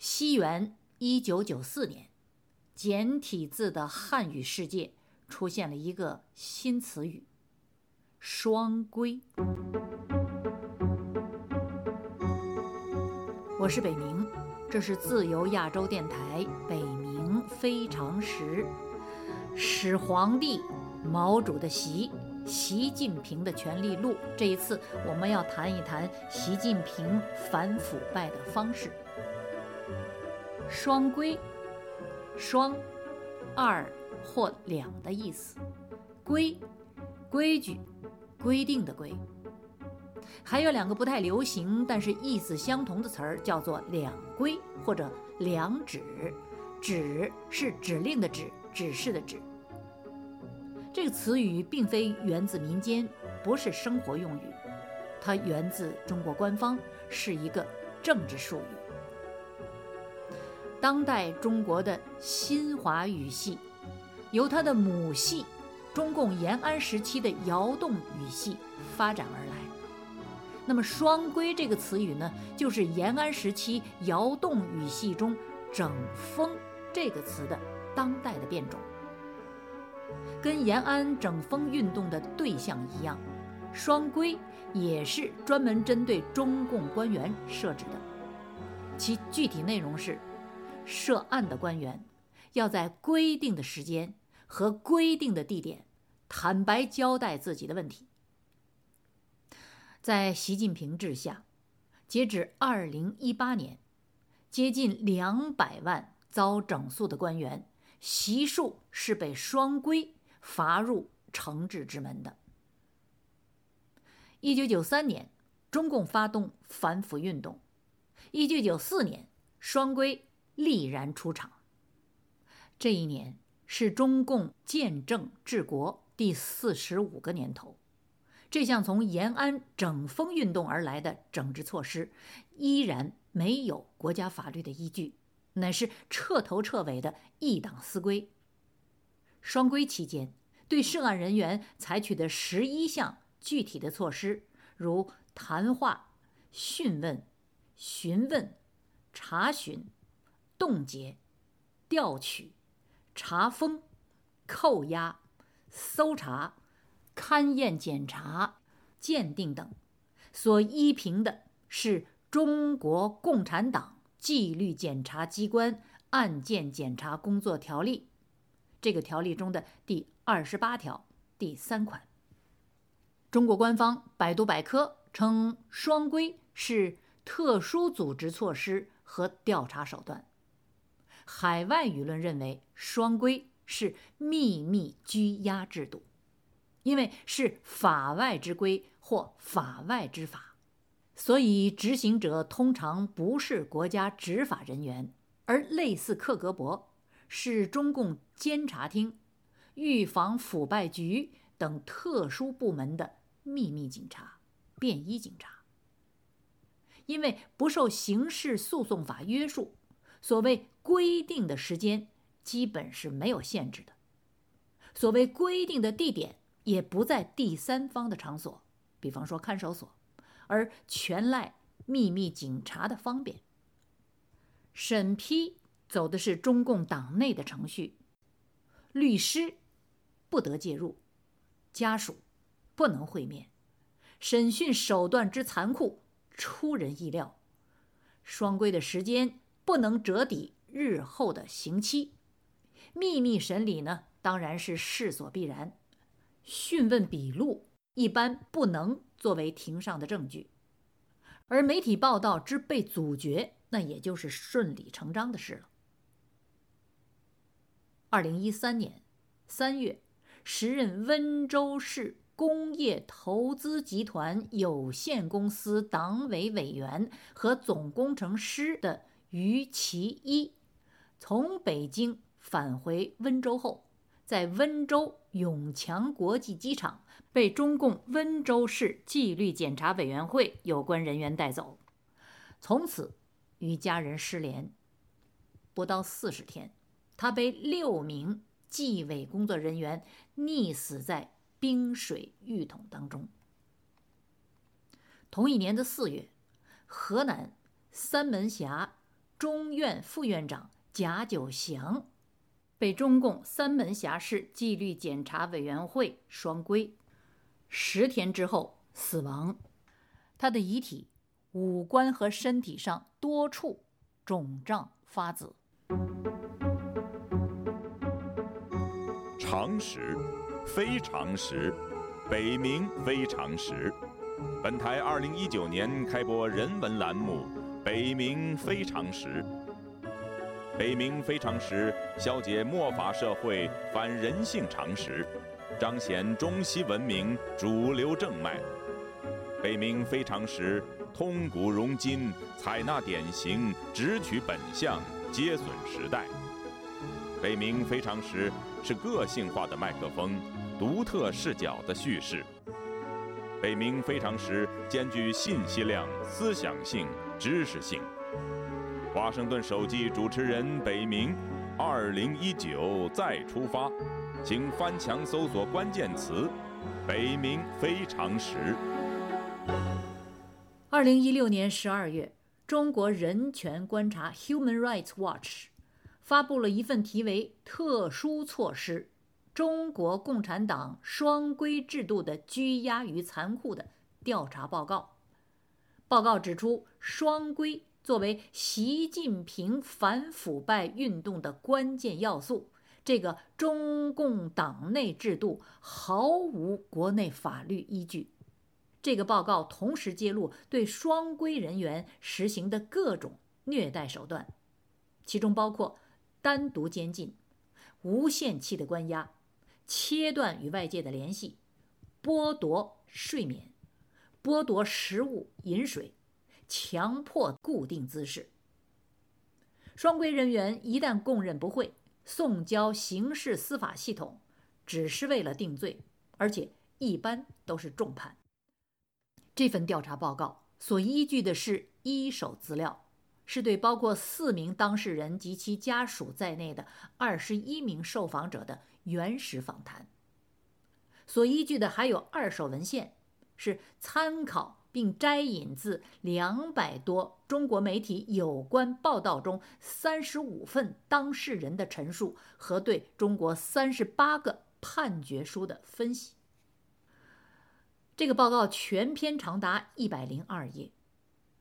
西元一九九四年，简体字的汉语世界出现了一个新词语“双规”。我是北明，这是自由亚洲电台北冥非常时。始皇帝毛主的习，习近平的权力录。这一次，我们要谈一谈习近平反腐败的方式。双规，双，二或两的意思。规，规矩，规定的规。还有两个不太流行，但是意思相同的词儿，叫做两规或者两指。指是指令的指，指示的指。这个词语并非源自民间，不是生活用语，它源自中国官方，是一个政治术语。当代中国的新华语系，由它的母系中共延安时期的窑洞语系发展而来。那么“双规”这个词语呢，就是延安时期窑洞语系中“整风”这个词的当代的变种。跟延安整风运动的对象一样，“双规”也是专门针对中共官员设置的，其具体内容是。涉案的官员要在规定的时间和规定的地点坦白交代自己的问题。在习近平治下，截止二零一八年，接近两百万遭整肃的官员，悉数是被双规罚入惩治之门的。一九九三年，中共发动反腐运动；一九九四年，双规。毅然出场。这一年是中共建政治国第四十五个年头，这项从延安整风运动而来的整治措施，依然没有国家法律的依据，乃是彻头彻尾的一党私规。双规期间，对涉案人员采取的十一项具体的措施，如谈话、讯问、询问、查询。冻结、调取、查封、扣押、搜查、勘验、检查、鉴定等，所依凭的是中国共产党纪律检查机关案件检查工作条例，这个条例中的第二十八条第三款。中国官方百度百科称，双规是特殊组织措施和调查手段。海外舆论认为，双规是秘密拘押制度，因为是法外之规或法外之法，所以执行者通常不是国家执法人员，而类似克格勃，是中共监察厅、预防腐败局等特殊部门的秘密警察、便衣警察。因为不受刑事诉讼法约束。所谓规定的时间，基本是没有限制的；所谓规定的地点，也不在第三方的场所，比方说看守所，而全赖秘密警察的方便。审批走的是中共党内的程序，律师不得介入，家属不能会面，审讯手段之残酷出人意料，双规的时间。不能折抵日后的刑期，秘密审理呢，当然是势所必然。讯问笔录一般不能作为庭上的证据，而媒体报道之被阻绝，那也就是顺理成章的事了。二零一三年三月，时任温州市工业投资集团有限公司党委委员和总工程师的。于其一从北京返回温州后，在温州永强国际机场被中共温州市纪律检查委员会有关人员带走，从此与家人失联。不到四十天，他被六名纪委工作人员溺死在冰水浴桶当中。同一年的四月，河南三门峡。中院副院长贾九祥，被中共三门峡市纪律检查委员会双规，十天之后死亡。他的遗体五官和身体上多处肿胀发紫。常识，非常识，北冥非常识。本台二零一九年开播人文栏目《北冥非常识》。北冥非常识消解末法社会反人性常识，彰显中西文明主流正脉。北冥非常识通古融今，采纳典型，直取本相，接损时代。北冥非常识是个性化的麦克风，独特视角的叙事。北冥非常时兼具信息量、思想性、知识性。华盛顿首季主持人北冥，二零一九再出发，请翻墙搜索关键词“北冥非常时”。二零一六年十二月，中国人权观察 （Human Rights Watch） 发布了一份题为《特殊措施》。中国共产党双规制度的拘押与残酷的调查报告。报告指出，双规作为习近平反腐败运动的关键要素，这个中共党内制度毫无国内法律依据。这个报告同时揭露对双规人员实行的各种虐待手段，其中包括单独监禁、无限期的关押。切断与外界的联系，剥夺睡眠，剥夺食物饮水，强迫固定姿势。双规人员一旦供认不讳，送交刑事司法系统，只是为了定罪，而且一般都是重判。这份调查报告所依据的是一手资料，是对包括四名当事人及其家属在内的二十一名受访者的。原始访谈所依据的还有二手文献，是参考并摘引自两百多中国媒体有关报道中三十五份当事人的陈述和对中国三十八个判决书的分析。这个报告全篇长达一百零二页，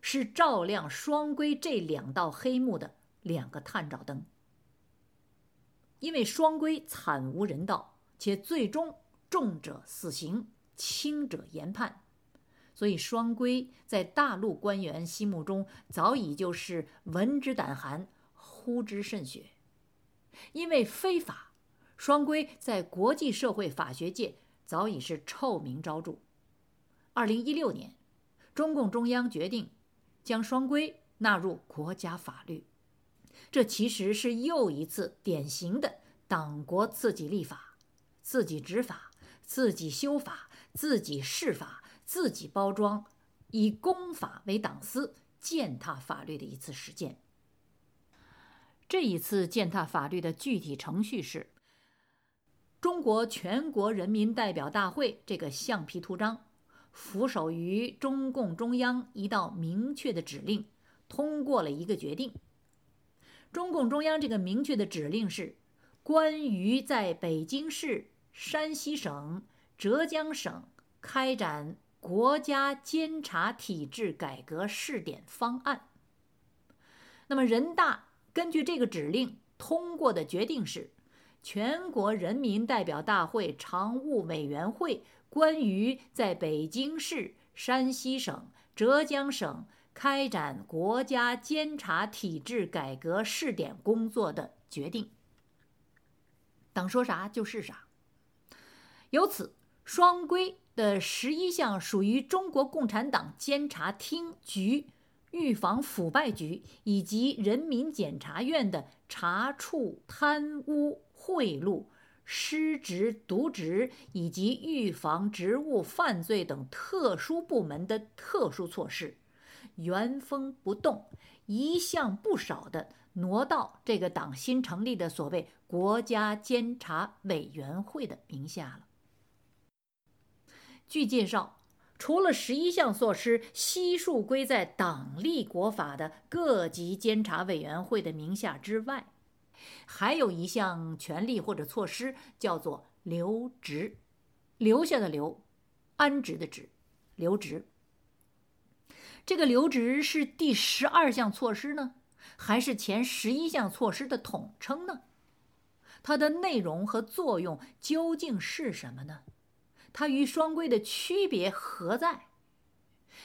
是照亮双规这两道黑幕的两个探照灯。因为双规惨无人道，且最终重者死刑，轻者严判，所以双规在大陆官员心目中早已就是闻之胆寒，呼之甚血。因为非法，双规在国际社会法学界早已是臭名昭著。二零一六年，中共中央决定将双规纳入国家法律。这其实是又一次典型的党国自己立法、自己执法、自己修法、自己释法、自己包装，以公法为党司，践踏法律的一次实践。这一次践踏法律的具体程序是：中国全国人民代表大会这个橡皮图章，俯首于中共中央一道明确的指令，通过了一个决定。中共中央这个明确的指令是：关于在北京市、山西省、浙江省开展国家监察体制改革试点方案。那么，人大根据这个指令通过的决定是：全国人民代表大会常务委员会关于在北京市、山西省、浙江省。开展国家监察体制改革试点工作的决定。党说啥就是啥。由此，双规的十一项属于中国共产党监察厅局、预防腐败局以及人民检察院的查处贪污贿赂、失职渎职以及预防职务犯罪等特殊部门的特殊措施。原封不动，一项不少的挪到这个党新成立的所谓国家监察委员会的名下了。据介绍，除了十一项措施悉数归在党立国法的各级监察委员会的名下之外，还有一项权利或者措施叫做留职，留下的留，安置的职，留职。这个留职是第十二项措施呢，还是前十一项措施的统称呢？它的内容和作用究竟是什么呢？它与双规的区别何在？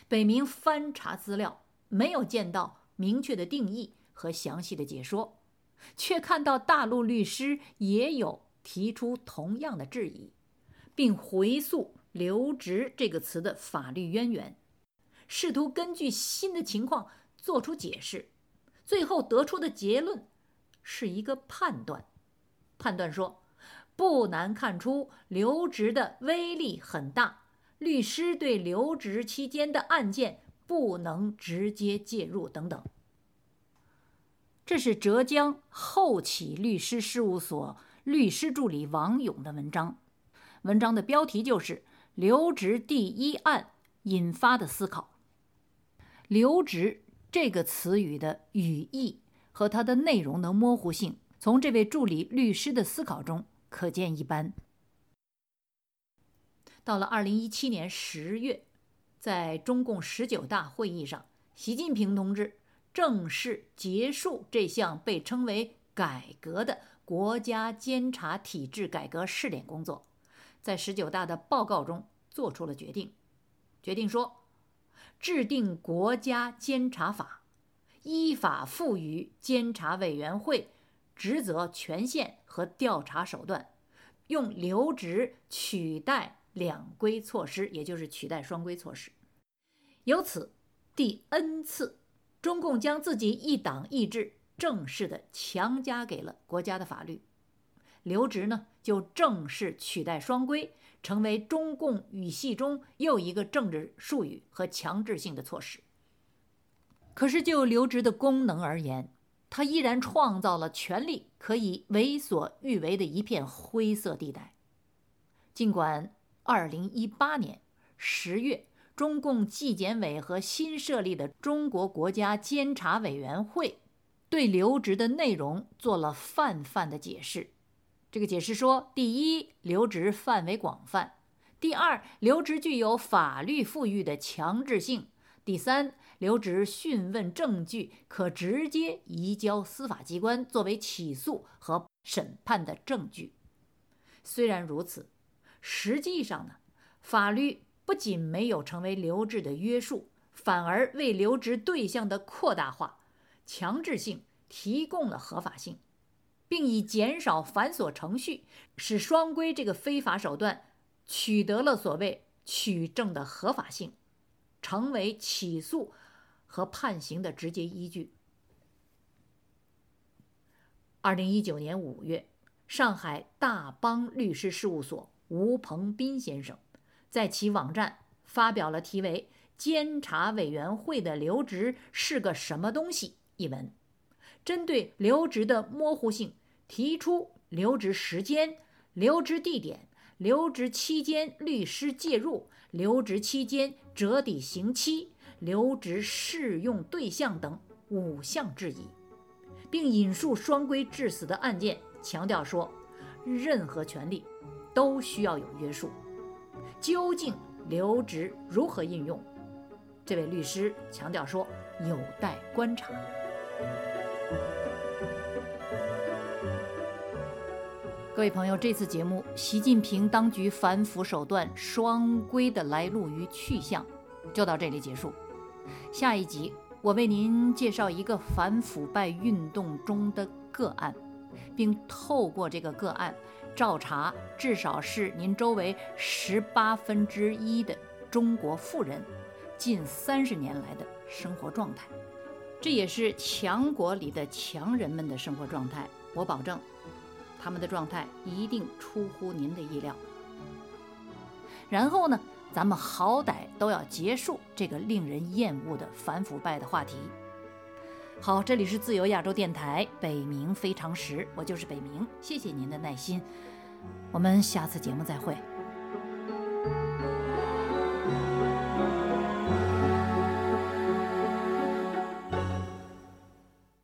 北明翻查资料，没有见到明确的定义和详细的解说，却看到大陆律师也有提出同样的质疑，并回溯“留职”这个词的法律渊源，试图根据新的情况做出解释。最后得出的结论是一个判断，判断说。不难看出，留职的威力很大。律师对留职期间的案件不能直接介入，等等。这是浙江后起律师事务所律师助理王勇的文章，文章的标题就是“留职第一案引发的思考”。留职这个词语的语义和它的内容的模糊性，从这位助理律师的思考中。可见一斑。到了二零一七年十月，在中共十九大会议上，习近平同志正式结束这项被称为“改革”的国家监察体制改革试点工作，在十九大的报告中做出了决定，决定说，制定国家监察法，依法赋予监察委员会。职责、权限和调查手段，用留职取代两规措施，也就是取代双规措施。由此，第 N 次，中共将自己一党意志正式的强加给了国家的法律，留职呢就正式取代双规，成为中共语系中又一个政治术语和强制性的措施。可是就留职的功能而言，他依然创造了权力可以为所欲为的一片灰色地带。尽管2018年10月，中共纪检委和新设立的中国国家监察委员会对留职的内容做了泛泛的解释。这个解释说：第一，留职范围广泛；第二，留职具有法律赋予的强制性；第三。留职讯问证据可直接移交司法机关作为起诉和审判的证据。虽然如此，实际上呢，法律不仅没有成为留置的约束，反而为留职对象的扩大化、强制性提供了合法性，并以减少繁琐程序，使双规这个非法手段取得了所谓取证的合法性，成为起诉。和判刑的直接依据。二零一九年五月，上海大邦律师事务所吴鹏斌先生在其网站发表了题为《监察委员会的留职是个什么东西》一文，针对留职的模糊性，提出留职时间、留职地点、留职期间律师介入、留职期间折抵刑期。留职适用对象等五项质疑，并引述双规致死的案件，强调说，任何权利都需要有约束。究竟留职如何应用？这位律师强调说，有待观察。各位朋友，这次节目，习近平当局反腐手段双规的来路与去向，就到这里结束。下一集，我为您介绍一个反腐败运动中的个案，并透过这个个案，照查至少是您周围十八分之一的中国富人近三十年来的生活状态。这也是强国里的强人们的生活状态。我保证，他们的状态一定出乎您的意料。然后呢？咱们好歹都要结束这个令人厌恶的反腐败的话题。好，这里是自由亚洲电台北冥非常时，我就是北冥，谢谢您的耐心，我们下次节目再会。